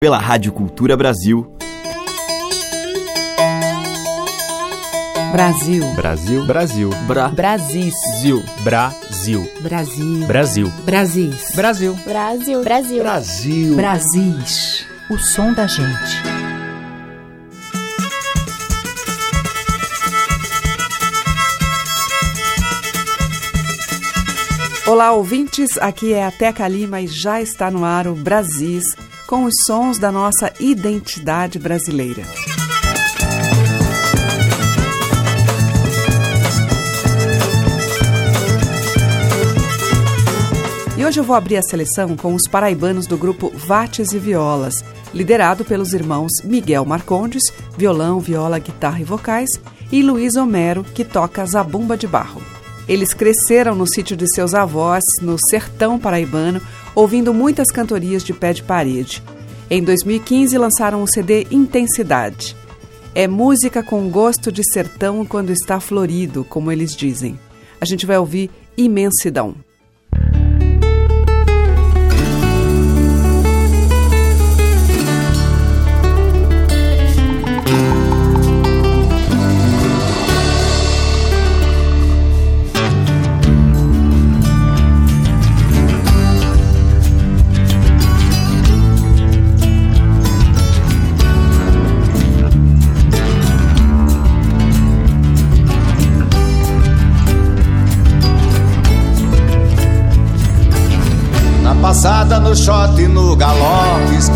pela Rádio Cultura Brasil. Brasil. Brasil. Brasil. Bra. Brasil. Brasil. Brasil. Brasil. Brasil. Brasil. Brasil. Brasil. Brasil. Brasis. O som da gente. Olá, ouvintes. Aqui é a Teca Lima e já está no ar o Brasis, com os sons da nossa identidade brasileira. E hoje eu vou abrir a seleção com os paraibanos do grupo Vates e Violas, liderado pelos irmãos Miguel Marcondes, violão, viola, guitarra e vocais, e Luiz Homero, que toca zabumba de barro. Eles cresceram no sítio de seus avós, no sertão paraibano, ouvindo muitas cantorias de pé de parede. Em 2015 lançaram o CD Intensidade. É música com gosto de sertão quando está florido, como eles dizem. A gente vai ouvir Imensidão.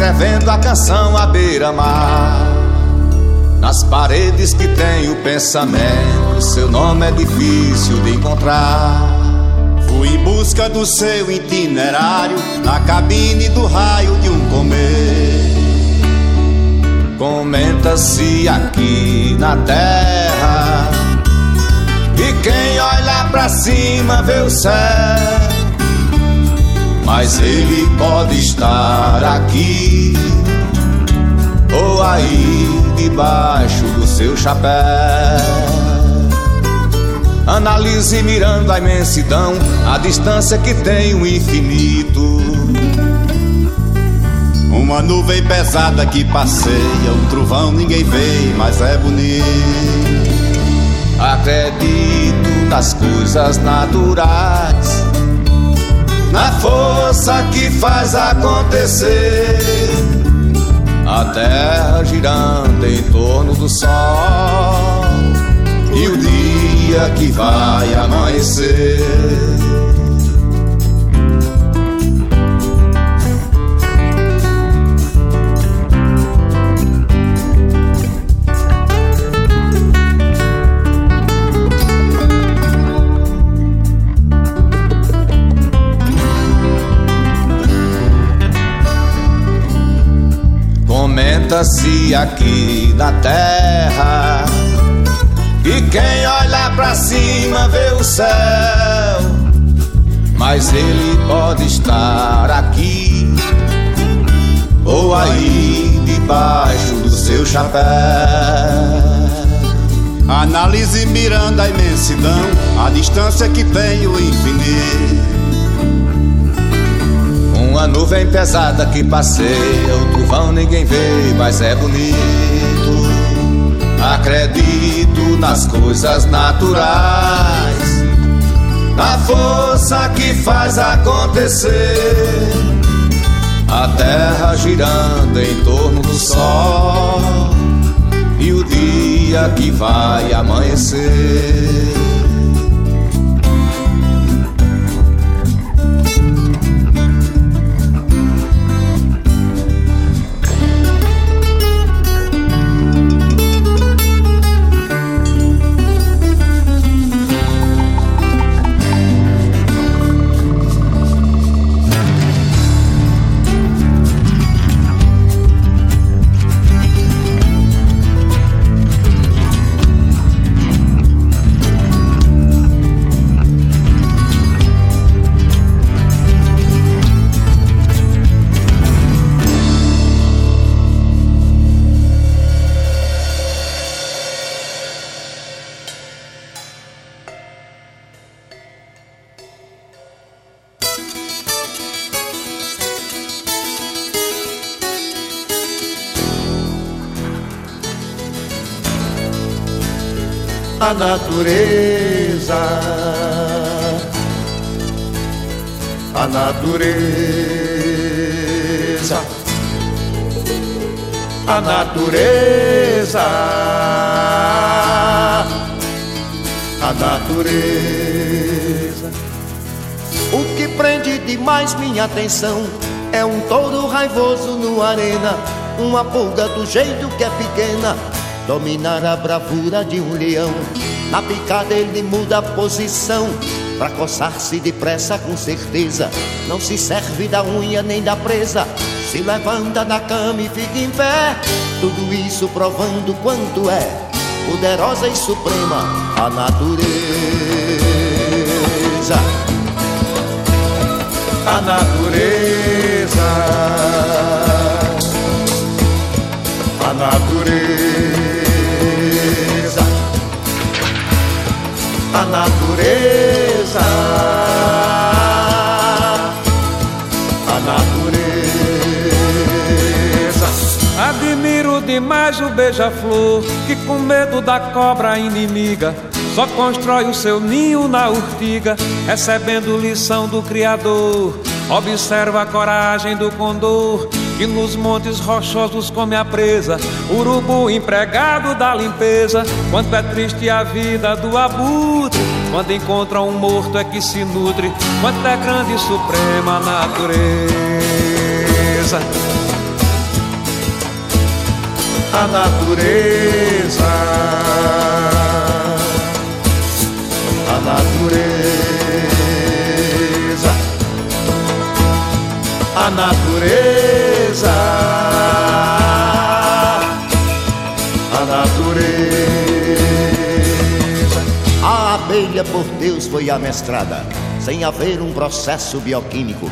Escrevendo a canção à beira-mar. Nas paredes que tem o pensamento, seu nome é difícil de encontrar. Fui em busca do seu itinerário, na cabine do raio de um comer. Comenta-se aqui na terra, e quem olha pra cima vê o céu mas ele pode estar aqui ou aí debaixo do seu chapéu. Analise mirando a imensidão, a distância que tem o infinito. Uma nuvem pesada que passeia, um trovão ninguém vê, mas é bonito. Acredito nas coisas naturais na força que faz acontecer. A terra girando em torno do sol e o dia que vai amanhecer. Comenta-se aqui na terra. E quem olha pra cima vê o céu. Mas ele pode estar aqui. Ou aí debaixo do seu chapéu. Analise mirando a imensidão A distância que tem o infinito nuvem pesada que passeia, o trovão ninguém vê, mas é bonito. Acredito nas coisas naturais, na força que faz acontecer. A terra girando em torno do sol e o dia que vai amanhecer. Natureza, a natureza, a natureza, a natureza. O que prende demais minha atenção é um touro raivoso no arena, uma pulga do jeito que é pequena dominar a bravura de um leão. Na picada ele muda a posição, pra coçar-se depressa com certeza. Não se serve da unha nem da presa, se levanta da cama e fica em pé. Tudo isso provando quanto é poderosa e suprema a natureza. A natureza. A natureza. A natureza. A natureza. Admiro demais o beija-flor que, com medo da cobra inimiga, só constrói o seu ninho na urtiga, recebendo lição do Criador. Observa a coragem do condor que nos montes rochosos come a presa, urubu empregado da limpeza. Quanto é triste a vida do abutre, quando encontra um morto é que se nutre. Quanto é grande e suprema a natureza. A natureza. A natureza. A natureza natureza, a natureza. A abelha por Deus foi amestrada, sem haver um processo bioquímico.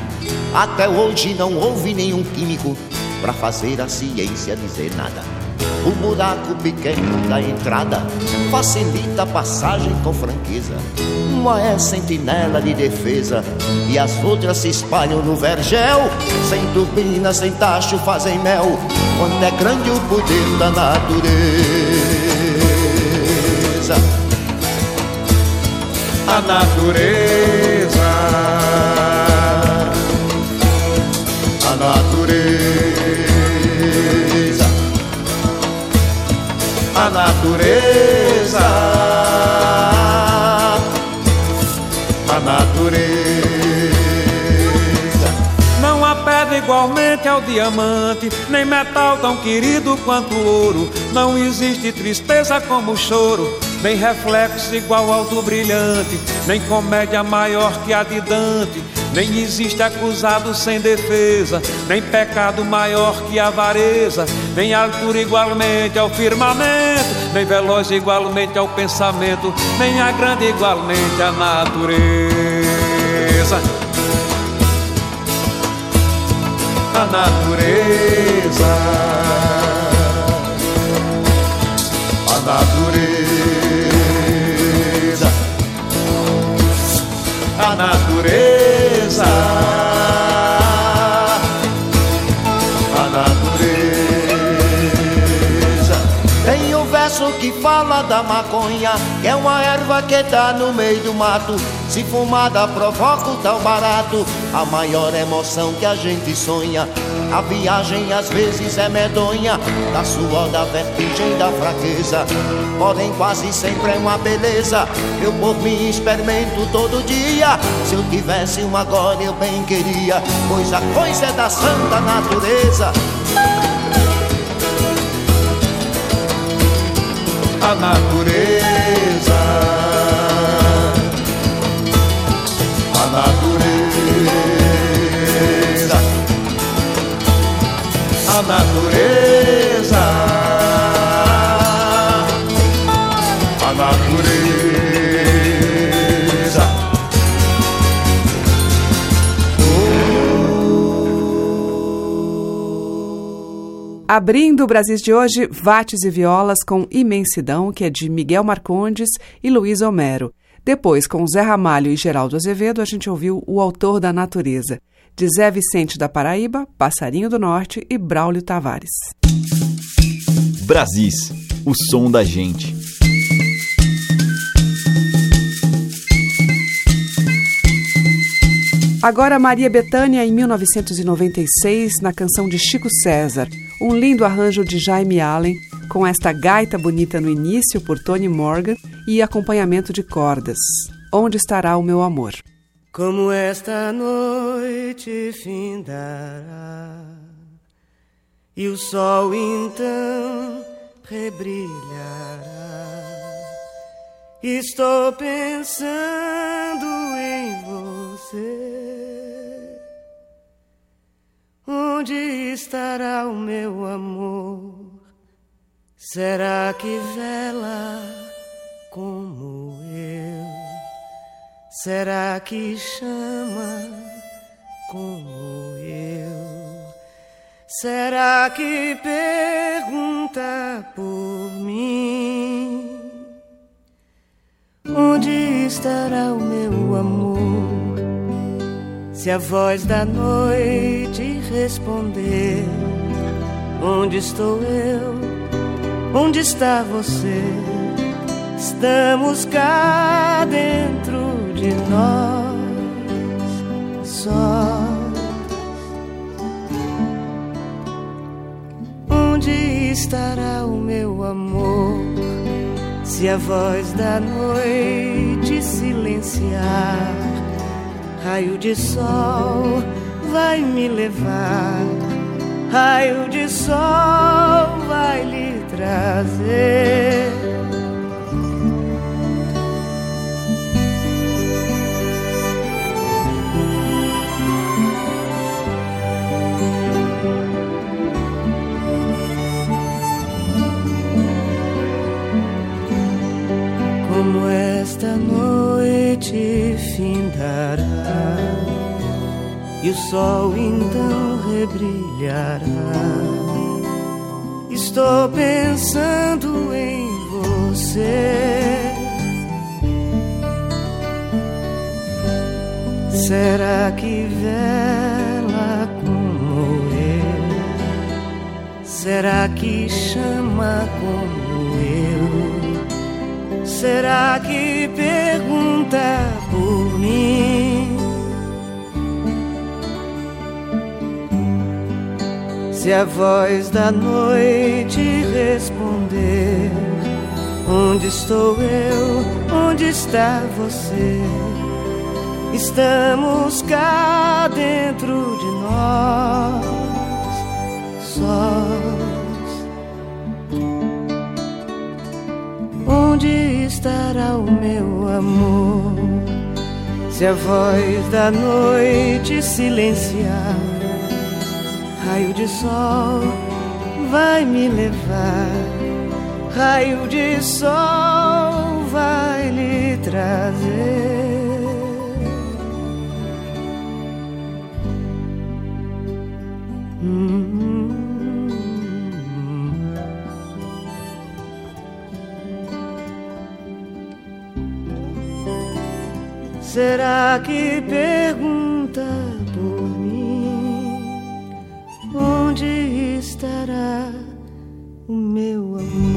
Até hoje não houve nenhum químico para fazer a ciência dizer nada. O buraco pequeno da entrada facilita a passagem com franqueza. Uma é sentinela de defesa e as outras se espalham no vergel. Sem turbina, sem tacho, fazem mel. Quando é grande o poder da natureza. A natureza. A natureza. natureza. Não há pedra igualmente ao diamante, nem metal tão querido quanto ouro. Não existe tristeza como o choro, nem reflexo igual ao do brilhante, nem comédia maior que a de Dante. Nem existe acusado sem defesa, nem pecado maior que avareza, nem altura igualmente ao firmamento, nem veloz igualmente ao pensamento, nem a grande igualmente à natureza. A natureza. A natureza. A natureza. Verso que fala da maconha, que é uma erva que tá no meio do mato. Se fumada provoca o tal barato, a maior emoção que a gente sonha. A viagem às vezes é medonha, da suor, da vertigem, da fraqueza. Porém, quase sempre é uma beleza. Eu por mim experimento todo dia. Se eu tivesse um agora, eu bem queria. Pois a coisa é da santa natureza. a natureza. Natureza. A natureza. Abrindo o Brasil de hoje, Vates e Violas com Imensidão, que é de Miguel Marcondes e Luiz Homero. Depois, com Zé Ramalho e Geraldo Azevedo, a gente ouviu O Autor da Natureza, de Zé Vicente da Paraíba, Passarinho do Norte e Braulio Tavares. Brasis, o som da gente. Agora Maria Bethânia em 1996 na canção de Chico César, um lindo arranjo de Jaime Allen com esta gaita bonita no início por Tony Morgan e acompanhamento de cordas. Onde estará o meu amor? Como esta noite findará e o sol então rebrilhará. Estou pensando em você. Onde estará o meu amor? Será que vela como? Será que chama como eu? Será que pergunta por mim? Onde estará o meu amor? Se a voz da noite responder: Onde estou eu? Onde está você? Estamos cá dentro de nós, sós. Onde estará o meu amor? Se a voz da noite silenciar, raio de sol vai me levar, raio de sol vai lhe trazer. Esta noite findará e o sol então rebrilhará. Estou pensando em você. Será que vela como eu? Será que chama como? Será que pergunta por mim? Se a voz da noite responder: Onde estou eu? Onde está você? Estamos cá dentro de nós, sós. Estará o meu amor? Se a voz da noite silenciar, raio de sol vai me levar, raio de sol vai lhe trazer. Será que pergunta por mim? Onde estará o meu amor?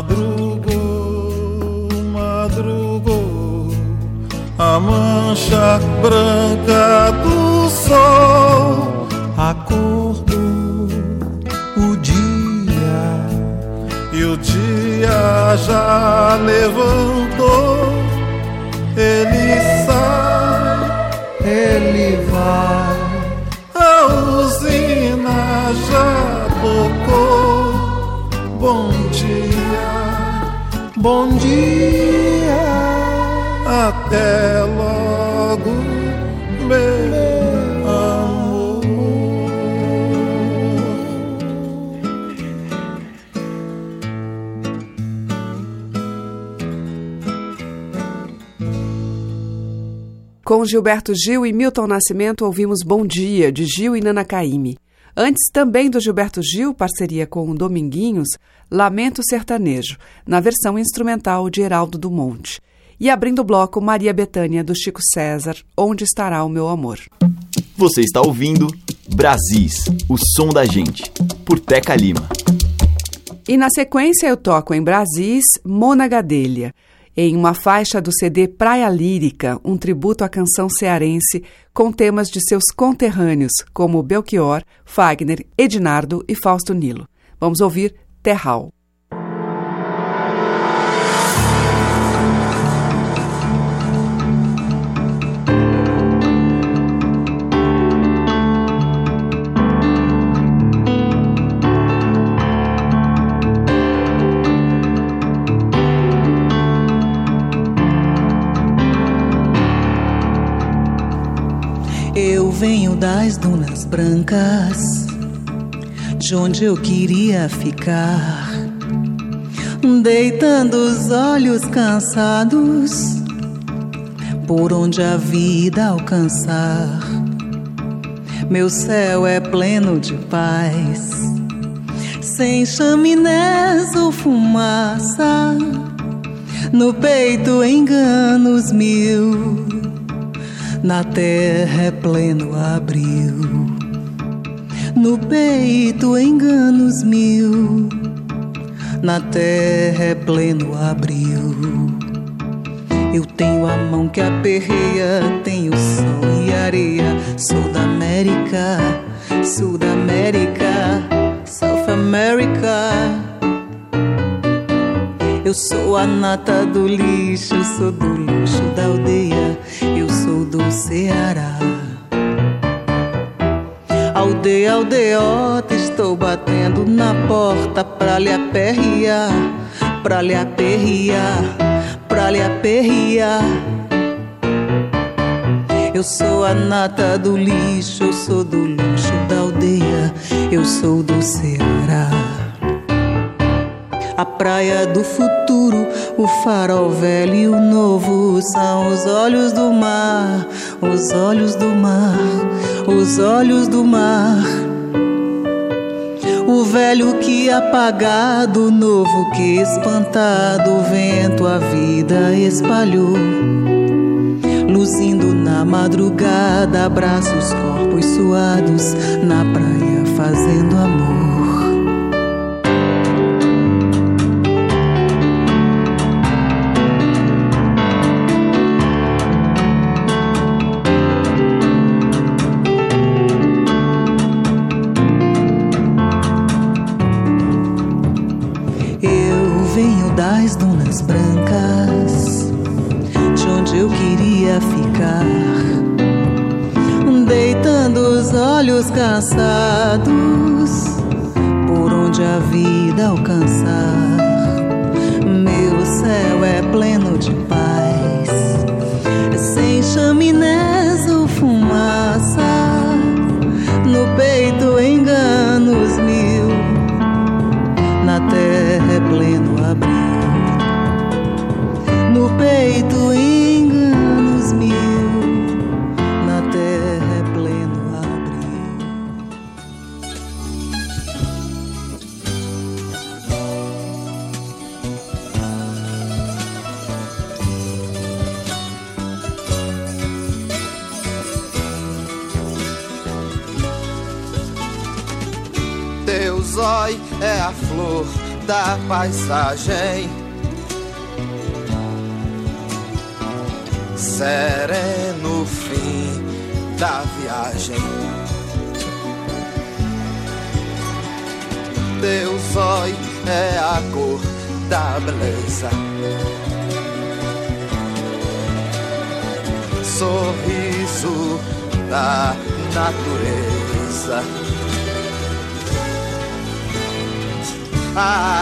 Madrugou, madrugou, a mancha branca do sol. Acordou o dia e o dia já levantou. Ele Com Gilberto Gil e Milton Nascimento, ouvimos Bom Dia, de Gil e Nana Caymmi. Antes, também do Gilberto Gil, parceria com o Dominguinhos, Lamento Sertanejo, na versão instrumental de Heraldo do Monte. E abrindo o bloco, Maria Bethânia, do Chico César, Onde Estará o Meu Amor. Você está ouvindo Brasis, o som da gente, por Teca Lima. E na sequência eu toco em Brasis, Mona Gadelha em uma faixa do CD Praia Lírica, um tributo à canção cearense com temas de seus conterrâneos, como Belchior, Fagner, Ednardo e Fausto Nilo. Vamos ouvir Terral. Venho das dunas brancas, de onde eu queria ficar, deitando os olhos cansados, por onde a vida alcançar. meu céu é pleno de paz. Sem chaminés ou fumaça, no peito enganos mil, na terra é pleno abril. No peito enganos mil, na terra é pleno abril. Eu tenho a mão que aperreia, tenho sol e areia. Sou da América, Sul da América, South America. Eu sou a nata do lixo, sou do luxo da aldeia. Eu sou do Ceará. Aldeia, aldeota, estou batendo na porta pra lhe aperrear, pra lhe aperrear pra lhe aperrear. Eu sou a nata do lixo, eu sou do luxo da aldeia, eu sou do Ceará. A praia do futuro, o farol velho e o novo são os olhos do mar, os olhos do mar, os olhos do mar. O velho que apagado, o novo que espantado, o vento a vida espalhou. Luzindo na madrugada, abraços, corpos suados, na praia fazendo amor.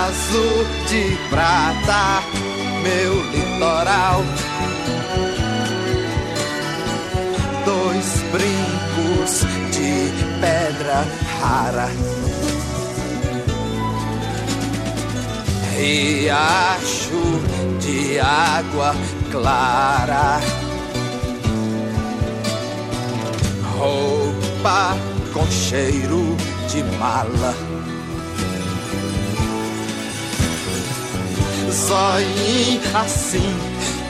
Azul de prata, meu litoral. Dois brincos de pedra rara. Riacho de água clara. Roupa com cheiro de mala. Sonhos assim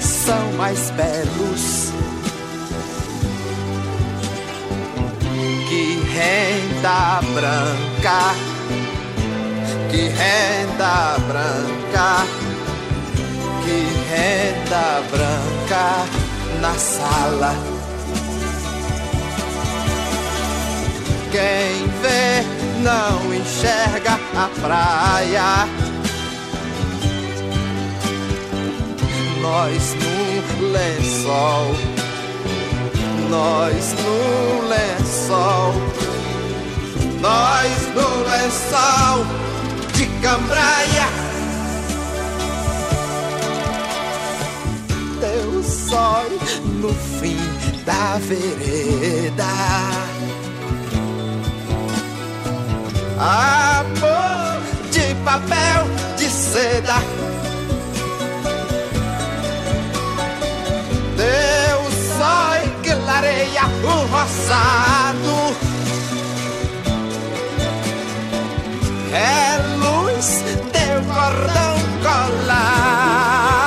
são mais belos que renda branca, que renda branca, que renda branca na sala. Quem vê não enxerga a praia nós no lençol, nós no lençol, nós no lençol de cambraia. Teu sol no fim da vereda. Amor de papel de seda Eu sai que lareia o roçado É luz de cordão colar.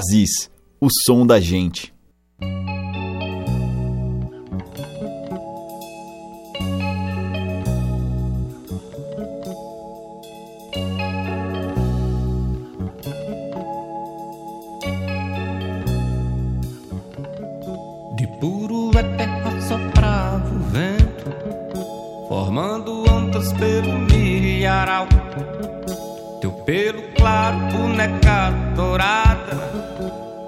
Brasis, o som da gente. Pelo claro, boneca dourada,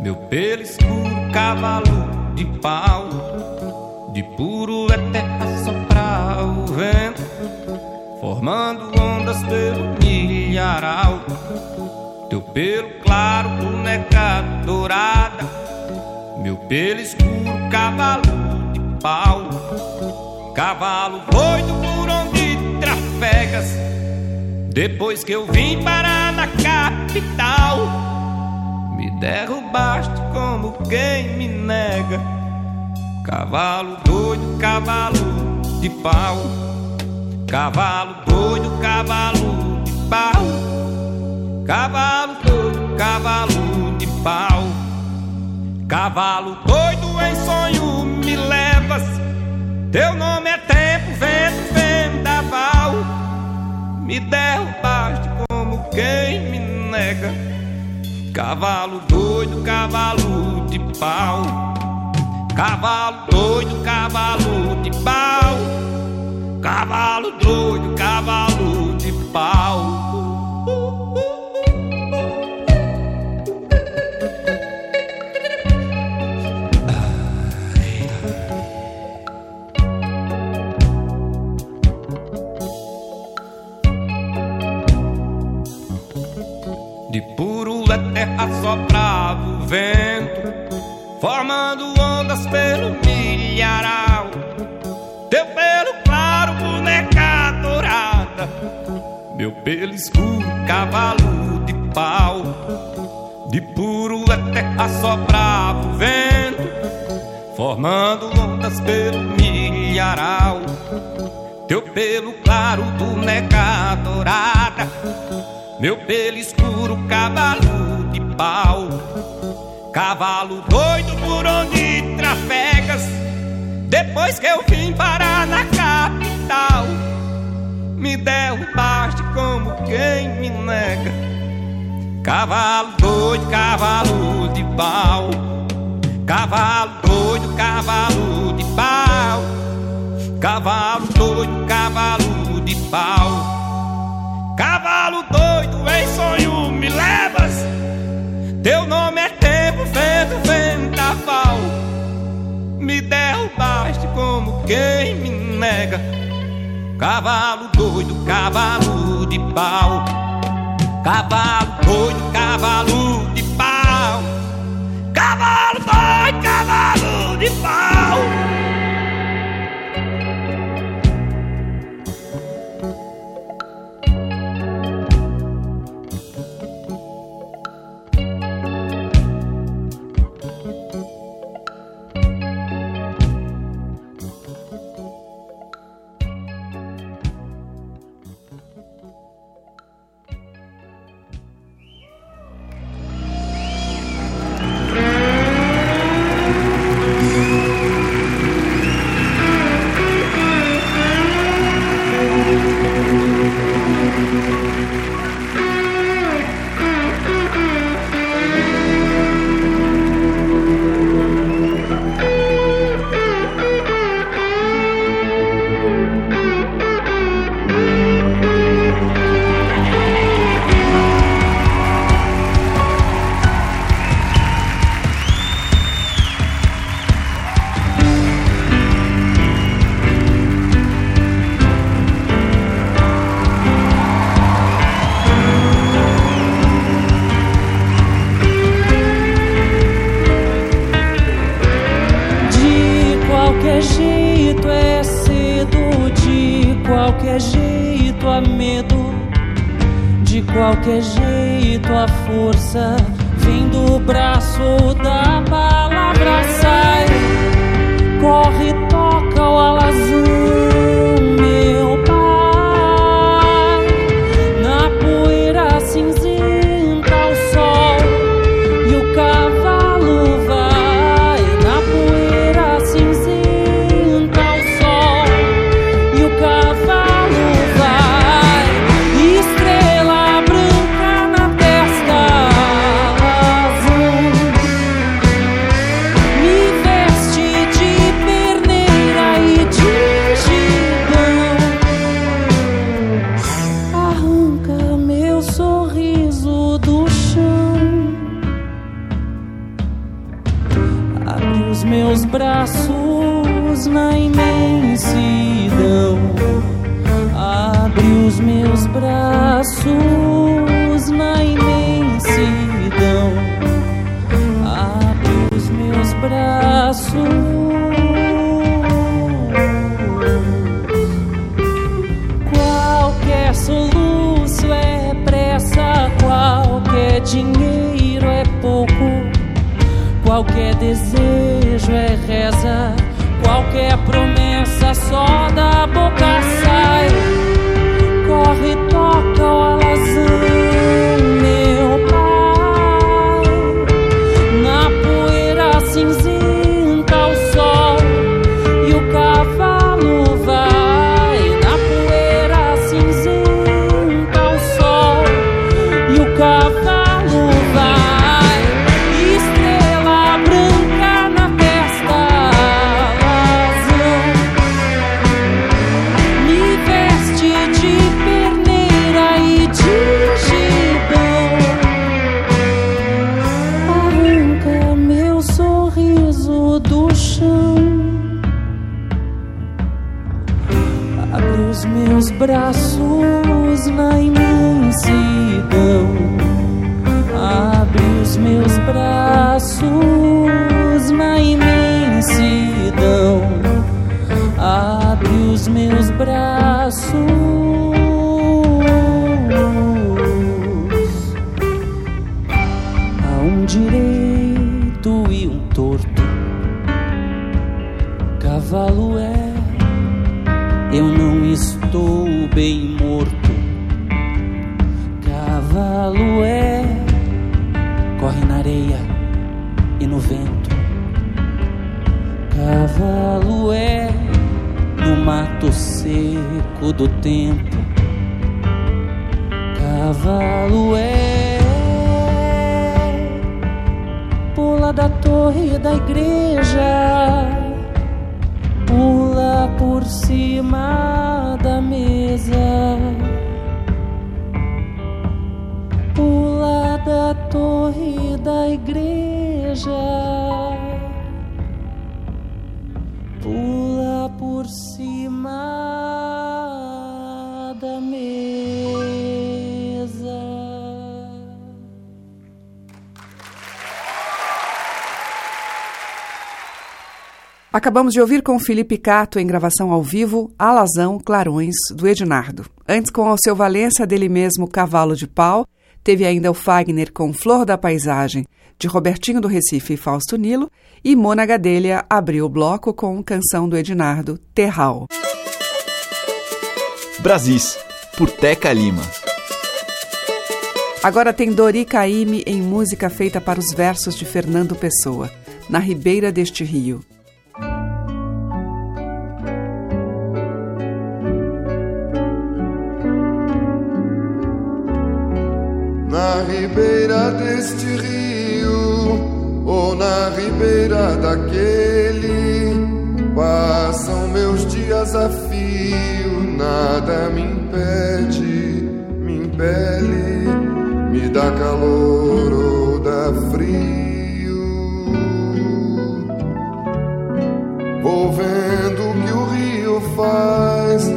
meu pelo escuro, cavalo de pau. De puro é terra soprar o vento, formando ondas pelo milharal. Teu pelo claro, boneca dourada, meu pelo escuro, cavalo de pau. Cavalo doido por onde trafegas. Depois que eu vim parar na capital, me derrubaste como quem me nega. Cavalo doido, cavalo de pau. Cavalo doido, cavalo de pau. Cavalo doido, cavalo de pau. Cavalo doido em sonho me levas. Teu nome é tempo, vento, vendaval. Me derrubaste como quem me nega. Cavalo doido, cavalo de pau. Cavalo doido, cavalo de pau. Cavalo doido, cavalo de pau. Vento, formando ondas pelo milharal. Teu pelo claro, boneca dourada, meu pelo escuro, cavalo de pau. De puro é terra soprava o vento, formando ondas pelo milharal. Teu pelo claro, boneca dourada. Meu pelo escuro, cavalo de pau. Cavalo doido por onde trafegas. Depois que eu vim parar na capital, me derrubaste como quem me nega. Cavalo doido, cavalo de pau. Cavalo doido, cavalo de pau. Cavalo doido, cavalo de pau. Cavalo doido em sonho me levas. Teu nome é tempo, vento, vendaval. Me derrubaste como quem me nega. Cavalo doido, cavalo de pau. Cavalo doido, cavalo de pau. Cavalo doido, cavalo de pau. Dinheiro é pouco, qualquer desejo é reza, qualquer promessa só da boca sai. Corre, toca o tempo. Cavalo é, pula da torre da igreja, pula por cima da mesa. Pula da torre da igreja. Acabamos de ouvir com Felipe Cato em gravação ao vivo Alazão Clarões, do Ednardo. Antes, com Alceu Valença, dele mesmo Cavalo de Pau. Teve ainda o Fagner com Flor da Paisagem, de Robertinho do Recife e Fausto Nilo. E Mona Gadelha abriu o bloco com canção do Ednardo, Terral. Brasis, por Teca Lima. Agora tem Dori Caymmi em música feita para os versos de Fernando Pessoa, na ribeira deste rio. Na ribeira deste rio, ou na ribeira daquele, passam meus dias a fio, nada me impede, me impele, me dá calor ou dá frio. Vou vendo o que o rio faz,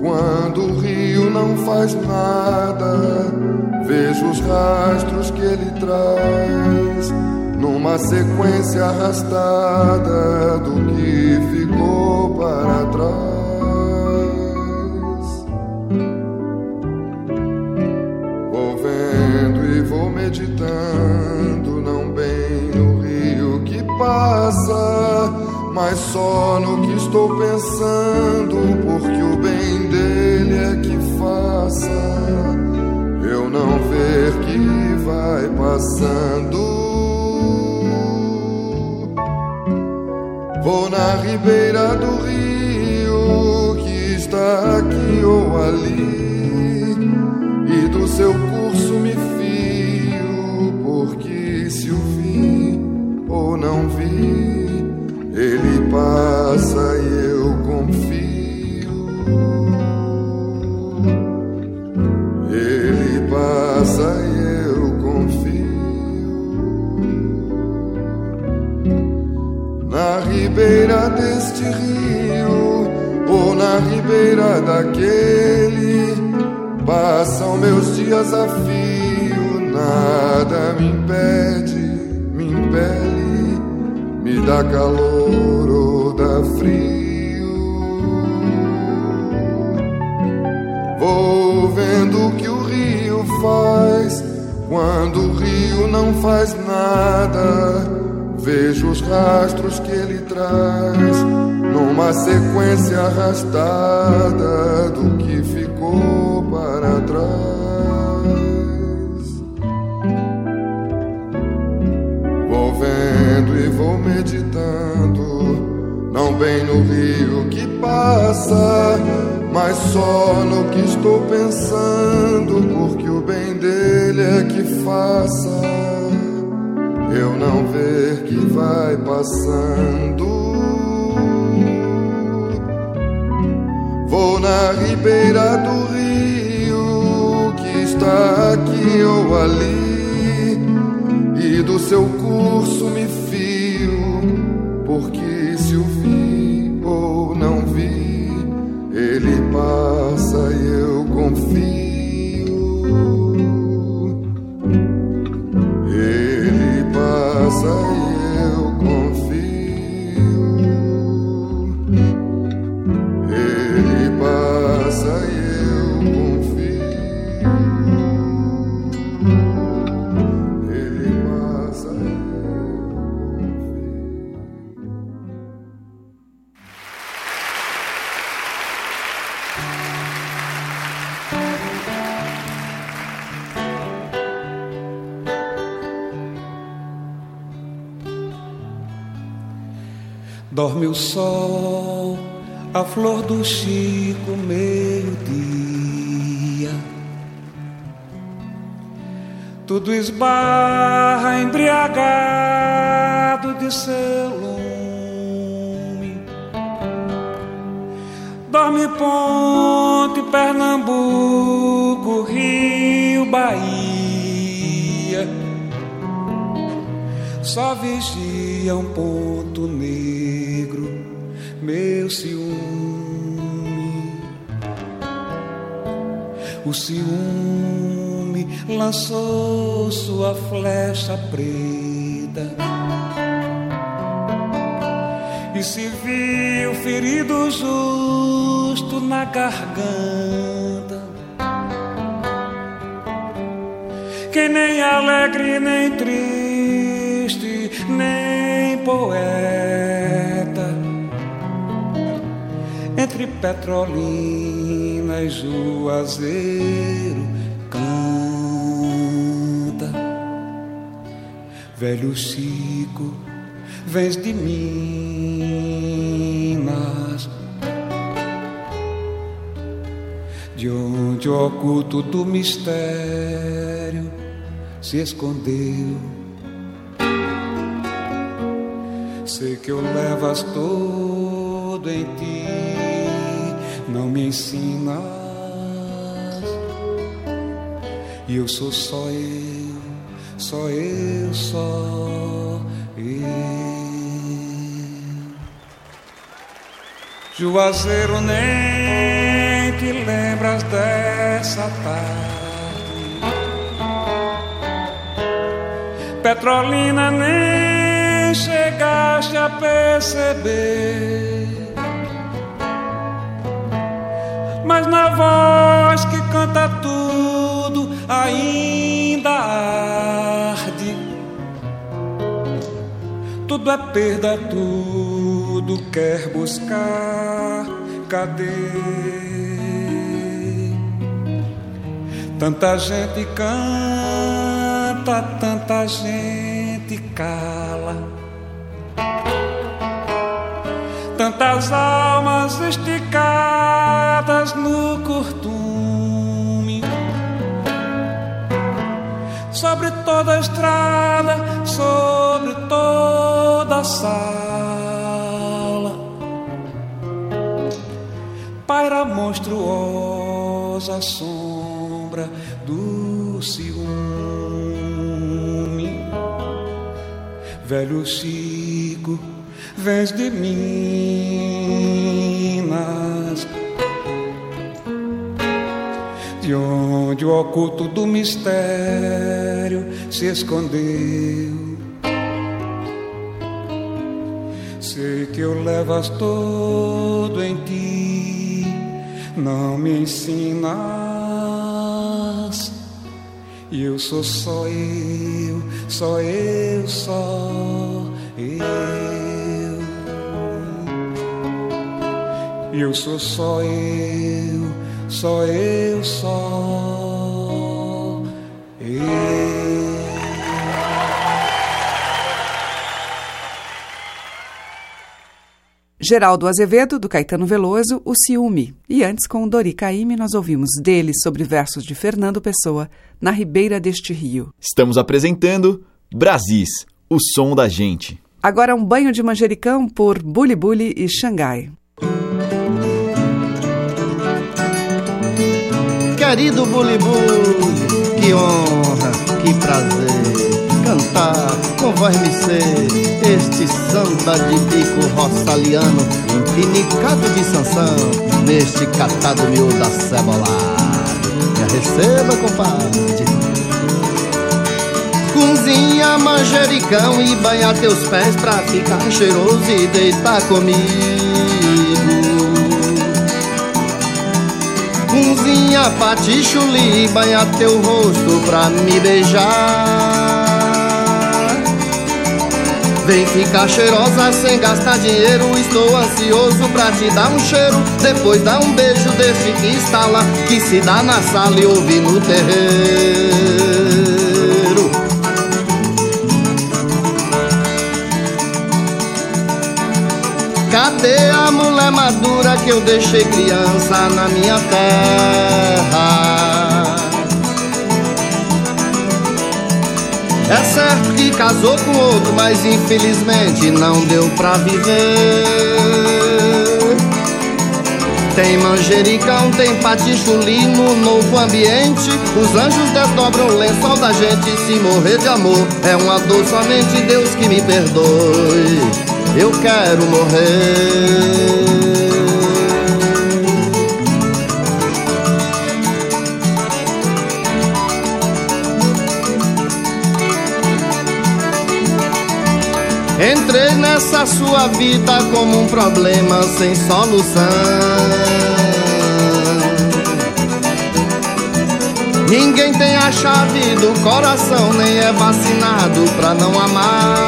quando o rio não faz nada Vejo os rastros que ele traz numa sequência arrastada do que ficou para trás. Vou vendo e vou meditando, não bem no rio que passa, mas só no que estou pensando, do que ficou para trás. Vou vendo e vou meditando, não bem no rio que passa mas só no que estou pensando, porque o bem dele é que faça eu não ver que vai passando. Do rio que está aqui ou ali, e do seu curso me flecha preta e se viu ferido justo na garganta. Que nem alegre, nem triste, nem poeta. Entre Petrolina e Juazeiro Velho Chico, vens de Minas. De onde o oculto do mistério se escondeu. Sei que o levas todo em ti, não me ensinas. E eu sou só eu, só eu, só eu. Juazeiro, nem te lembras dessa tarde. Petrolina, nem chegaste a perceber. Mas na voz que canta tudo ainda Tudo é perda, tudo quer buscar. Cadê? Tanta gente canta, tanta gente cala. Tantas almas esticadas no curtume. Sobre toda a estrada, sobre toda a sala. Paira monstruosa sombra do ciúme. Velho Chico, vens de Minas, de onde o oculto do mistério se escondeu. Sei que eu levas todo em ti, não me ensinas. E eu sou só eu, só eu, só eu. Eu sou só eu, só eu, só eu. Geraldo Azevedo, do Caetano Veloso, O Ciúme. E antes, com Dori Caymmi, nós ouvimos dele sobre versos de Fernando Pessoa, Na Ribeira deste Rio. Estamos apresentando Brasis, o som da gente. Agora um banho de manjericão por Bully Bully e Xangai. Querido Bully, que honra, que prazer cantar com voz me este samba de bico roçaliano, empinicado de sanção, neste catado miúdo acebolado. Me receba, compadre. Cozinha manjericão e banha teus pés pra ficar cheiroso e deitar comigo. Cozinha patichuli e banha teu rosto pra me beijar. Vem ficar cheirosa sem gastar dinheiro Estou ansioso pra te dar um cheiro Depois dá um beijo desse que lá Que se dá na sala e ouve no terreiro Cadê a mulher madura que eu deixei criança na minha terra? É certo que casou com outro, mas infelizmente não deu pra viver. Tem manjericão, tem patichuli no novo ambiente. Os anjos desdobram o lençol da gente. Se morrer de amor é uma dor, somente Deus que me perdoe. Eu quero morrer. Entrei nessa sua vida como um problema sem solução. Ninguém tem a chave do coração, nem é vacinado pra não amar.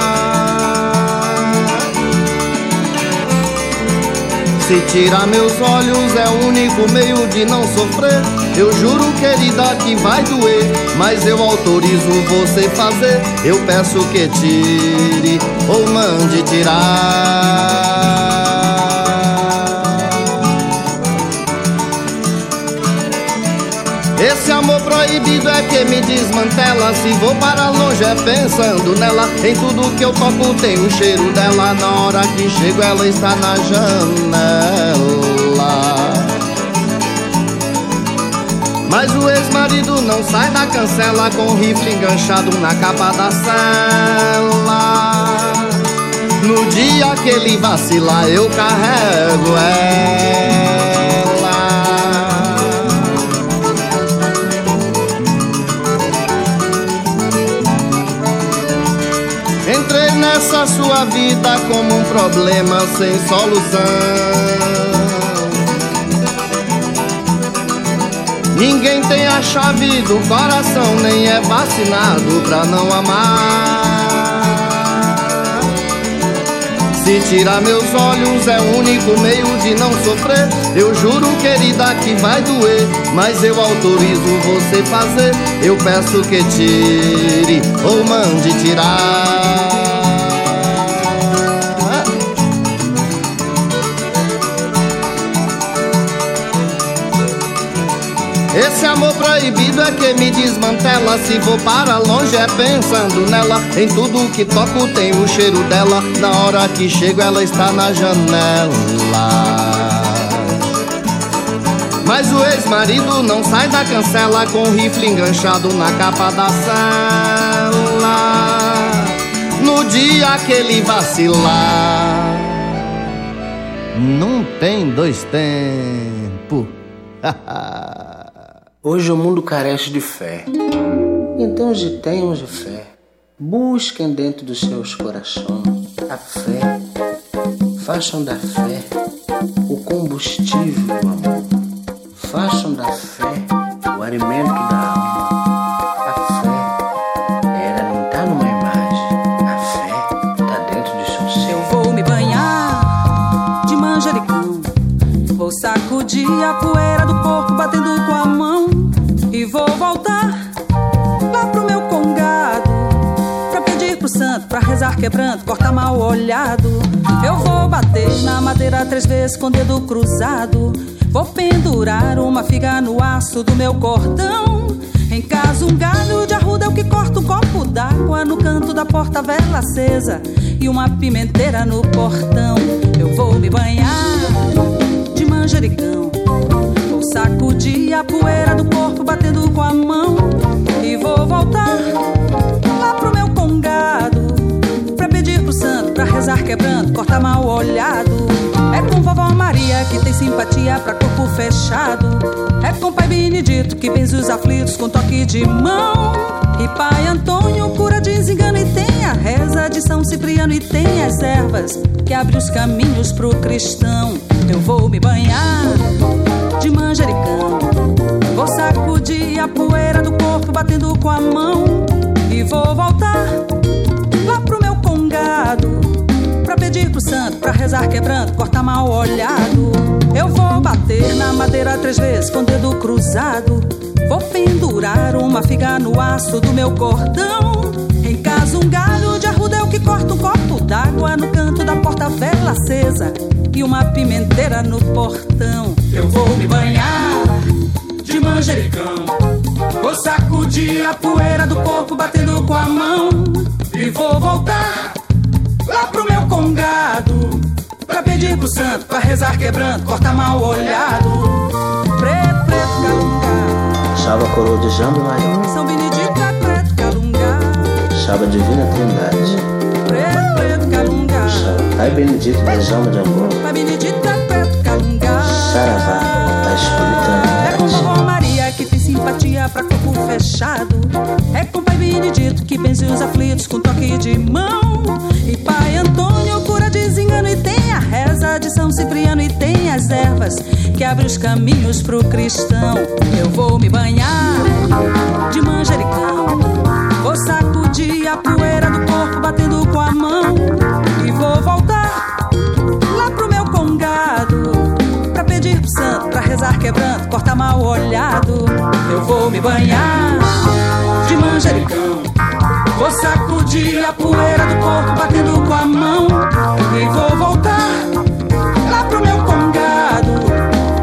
Se tirar meus olhos é o único meio de não sofrer. Eu juro, querida, que vai doer, mas eu autorizo você fazer. Eu peço que tire ou mande tirar. Esse amor proibido é que me desmantela. Se vou para longe é pensando nela. Em tudo que eu toco tem o cheiro dela. Na hora que chego ela está na janela. Mas o ex-marido não sai da cancela com o rifle enganchado na capa da cela. No dia que ele vacilar, eu carrego ela. Sua vida como um problema sem solução. Ninguém tem a chave do coração, nem é vacinado pra não amar. Se tirar meus olhos é o único meio de não sofrer. Eu juro, querida, que vai doer, mas eu autorizo você fazer. Eu peço que tire ou mande tirar. Esse amor proibido é que me desmantela. Se vou para longe é pensando nela. Em tudo que toco tem o cheiro dela. Na hora que chego ela está na janela. Mas o ex-marido não sai da cancela com o rifle enganchado na capa da sala. No dia que ele vacilar. não tem dois tempos. Hoje o mundo carece de fé. Então, os de tenham de fé. Busquem dentro dos seus corações a fé. Façam da fé o combustível do amor. Façam da fé o alimento da alma. Quebrando, cortar mal olhado. Eu vou bater na madeira três vezes com o dedo cruzado. Vou pendurar uma figa no aço do meu cordão. Em casa, um galho de arruda é o que corta um copo d'água no canto da porta, vela acesa e uma pimenteira no portão. Eu vou me banhar de manjericão. Vou sacudir a poeira do corpo batendo com a mão. E vou voltar quebrando, cortar mal olhado. É com vovó Maria que tem simpatia pra corpo fechado. É com pai Benedito que benze os aflitos com toque de mão. E pai Antônio cura desengano e tem a reza de São Cipriano e tem as ervas que abre os caminhos pro cristão. Eu vou me banhar de manjericão. Vou sacudir a poeira do corpo batendo com a mão. E vou voltar Pro santo, pra rezar quebrando, cortar mal olhado. Eu vou bater na madeira três vezes com o dedo cruzado. Vou pendurar uma figa no aço do meu cordão. Em casa, um galho de arruda é o que corta um copo d'água no canto da porta, vela acesa e uma pimenteira no portão. Eu vou me banhar de manjericão. Vou sacudir a poeira do corpo batendo com a mão. E vou voltar lá pro meu congado. Pra pedir pro santo, pra rezar quebrando, cortar mal olhado. Preto, preto, calunga. Salva a coroa de Jambo Maior. São Benedito é preto, calunga. Salva a Divina Trindade. Preto, preto, calunga. Salva Pai Benedito da Jama de Amor. Pai Benedito é preto, calunga. Saravá da É com Espiritualidade. vovó Maria que tem simpatia pra fechado. É com pai Benedito que benze os aflitos com toque de mão. E pai Antônio cura desengano e tem a reza de São Cipriano e tem as ervas que abre os caminhos pro cristão. Eu vou me banhar de manjericão. Vou sacudir a poeira do corpo batendo com a mão. E vou voltar lá pro meu congado. Pra pedir pro santo, pra rezar quebrando, cortar mal olhado. Eu vou me banhar de manjericão. Vou sacudir a poeira do corpo batendo com a mão. E vou voltar lá pro meu congado.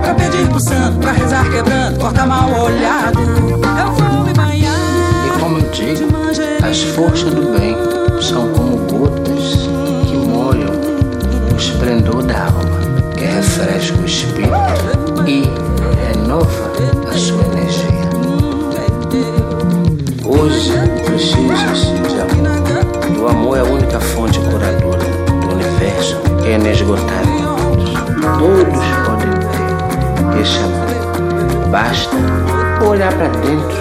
Pra pedir pro santo, pra rezar quebrando, cortar mal olhado. Eu vou me banhar. E como eu digo, as forças do bem são como gotas que molham o esplendor da alma, que refresca o espírito e renova a sua energia. Hoje precisa-se de amor. O amor é a única fonte curadora do universo é inesgotável. Todos podem ter esse amor. Basta olhar para dentro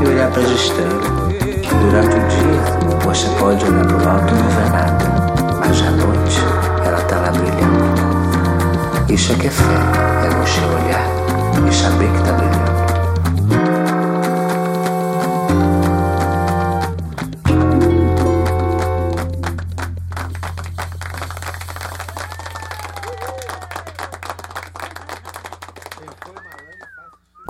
e olhar para as estrelas. Durante o dia você pode olhar para o alto e não ver nada, mas à noite ela está lá brilhando. Isso é que é fé, e saber que está.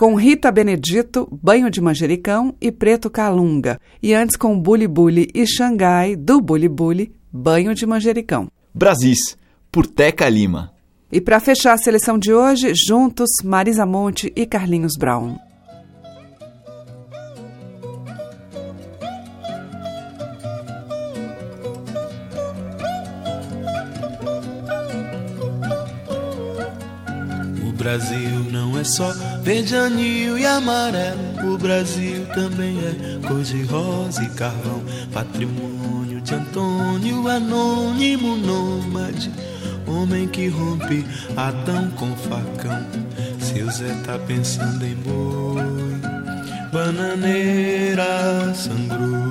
Com Rita Benedito, Banho de Manjericão e Preto Calunga. E antes com Bully Bully e Xangai, do Bully Bully, Banho de Manjericão. Brasis, por Teca Lima. E para fechar a seleção de hoje, juntos Marisa Monte e Carlinhos Brown. O Brasil não é só verde, anil e amarelo. O Brasil também é cor de rosa e carvão. Patrimônio de Antônio, anônimo nômade. Homem que rompe Adão com facão. Seu Zé tá pensando em boi, bananeira sangrou.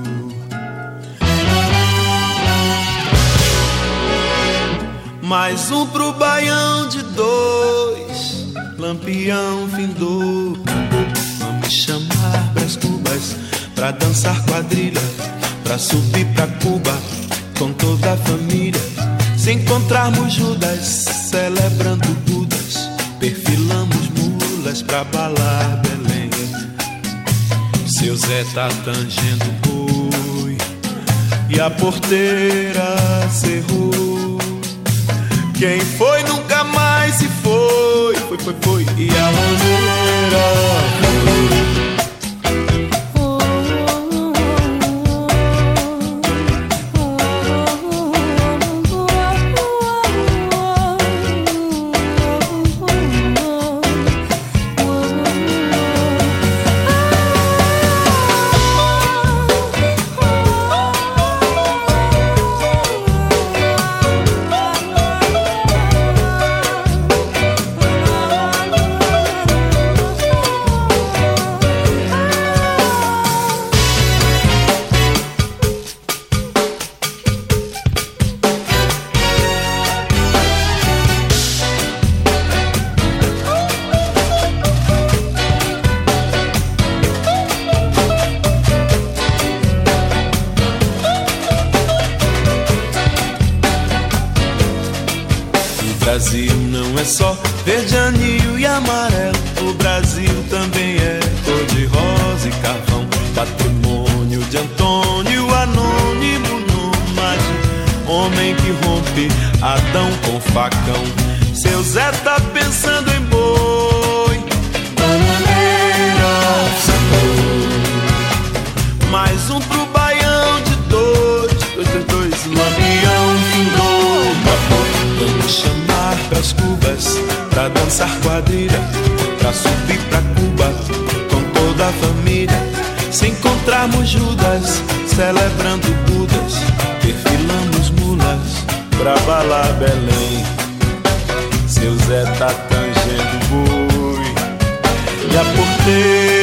Mais um pro baião de dois, lampião findou. Vamos chamar pras cubas pra dançar quadrilha, pra subir pra Cuba com toda a família. Se encontrarmos Judas celebrando Budas, perfilamos mulas pra balar Belém. Seu Zé tá tangendo boi e a porteira cerrou. Quem foi nunca mais se foi, foi, foi, foi. E a roseira foi. Encontrarmos Judas celebrando Budas, perfilamos mulas pra balar Belém. Seu Zé tá tangendo boi e a porteira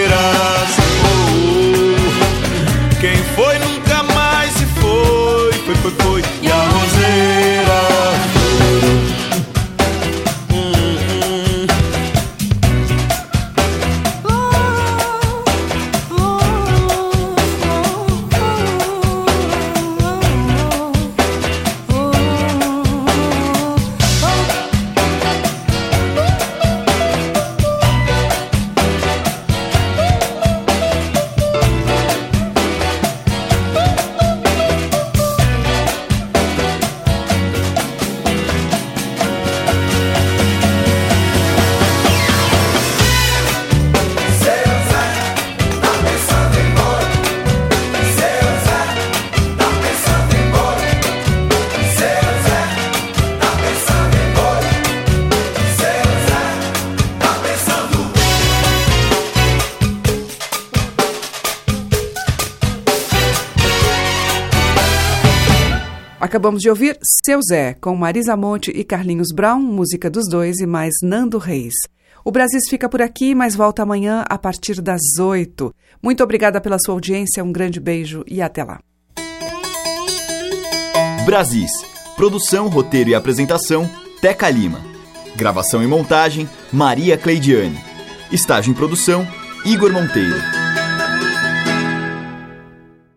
Acabamos de ouvir Seu Zé, com Marisa Monte e Carlinhos Brown, música dos dois e mais Nando Reis. O Brasis fica por aqui, mas volta amanhã a partir das oito. Muito obrigada pela sua audiência, um grande beijo e até lá. Brasis. Produção, roteiro e apresentação, Teca Lima. Gravação e montagem, Maria Cleidiane. Estágio em produção, Igor Monteiro.